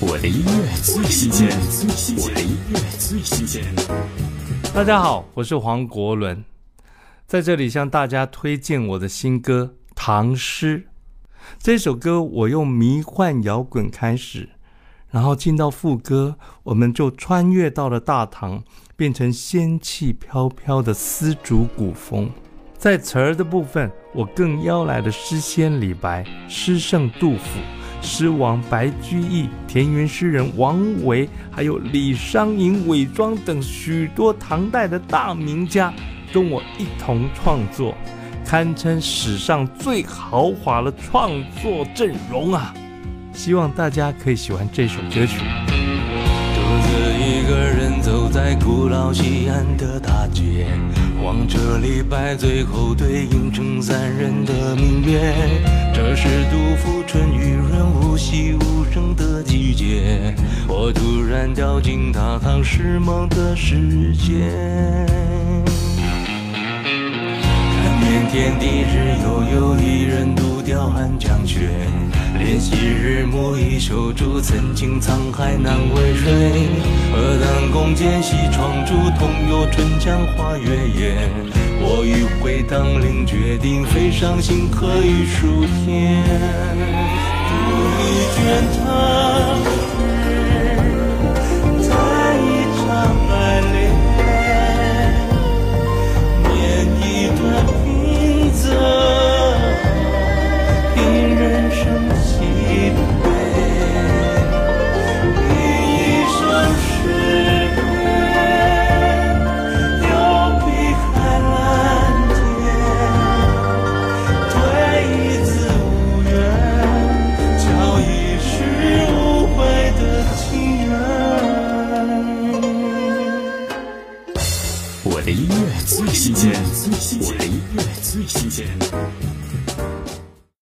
我的音乐最新鲜，我的音乐最新鲜。大家好，我是黄国伦，在这里向大家推荐我的新歌《唐诗》。这首歌我用迷幻摇滚开始，然后进到副歌，我们就穿越到了大唐，变成仙气飘飘的丝竹古风。在词儿的部分，我更邀来了诗仙李白、诗圣杜甫。诗王白居易、田园诗人王维，还有李商隐、韦庄等许多唐代的大名家，跟我一同创作，堪称史上最豪华的创作阵容啊！希望大家可以喜欢这首歌曲。独自一个人走在古老西安的大街，望着李白最后对影成三人的明月。这是杜甫春雨润无息无声的季节，我突然掉进大唐诗梦的世界。看遍天地日悠悠，一人独钓寒江雪。怜惜日暮衣袖住，曾经沧海难为水。何当共剪西窗烛，同游春江花月夜。我与回当凌，决定飞上星河与数天。独立卷。我的音乐最新鲜，我的音乐最新鲜。